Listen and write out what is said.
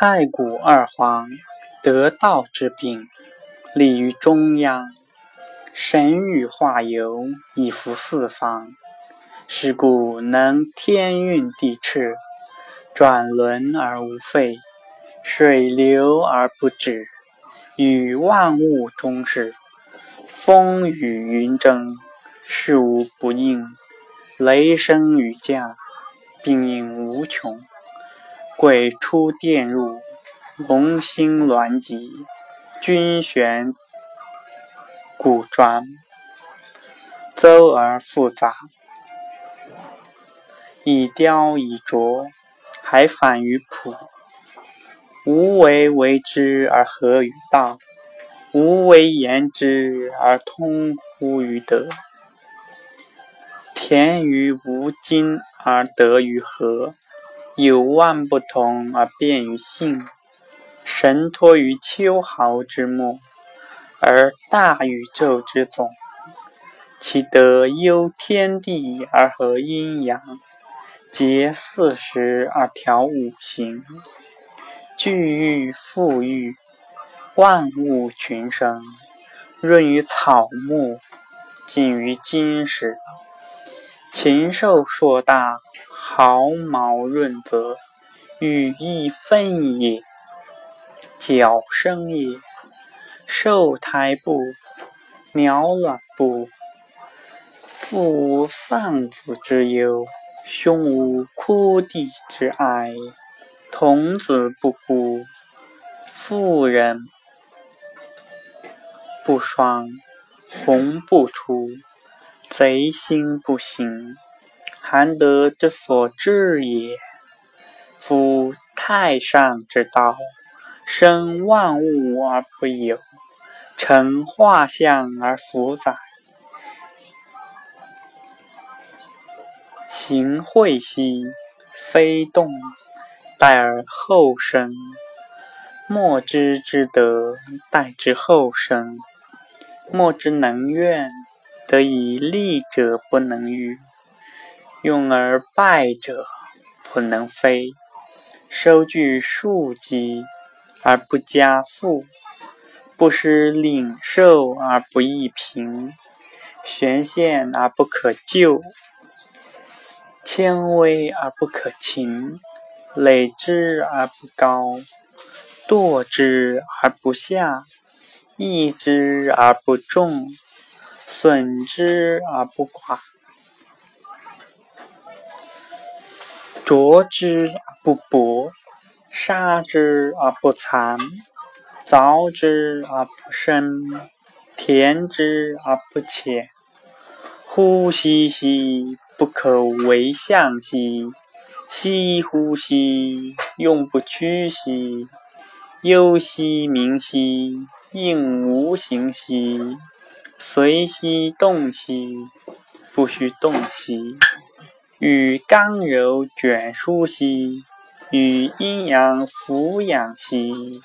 太古二皇，得道之柄，立于中央。神与化游，以服四方。是故能天运地彻，转轮而无废，水流而不止，与万物终始。风雨云蒸，事无不应；雷声雨降，病应无穷。鬼出电入，龙兴鸾集，军旋鼓转，周而复杂。以雕以琢，还反于朴。无为为之而合于道，无为言之而通乎于德。田于无金而得于和，有万不同而变于性。神托于秋毫之末，而大宇宙之总。其德幽天地而合阴阳。结四时而调五行，聚育复育，万物群生，润于草木，静于金石。禽兽硕大，毫毛润泽，羽翼分也，角生也，兽胎部，鸟卵部，父无丧子之忧。兄无哭弟之哀，童子不孤，妇人不双，红不出，贼心不行，含德之所至也。夫太上之道，生万物而不有，成化象而弗载。行会兮，非动；待而后生。莫之之德，待之后生。莫之能怨，得以利者不能御；用而败者不能飞。收据数积而不加赋，不失领受而不益贫，悬陷而不可救。谦微而不可勤，累之而不高，惰之而不下，益之而不重，损之而不寡，濯之而不薄，杀之而不残，凿之而不深，填之而不浅。呼吸兮！不可为相兮，息乎兮，用不屈兮，忧兮明兮，应无形兮，随兮动兮，不须动兮，与刚柔卷舒兮，与阴阳俯仰兮。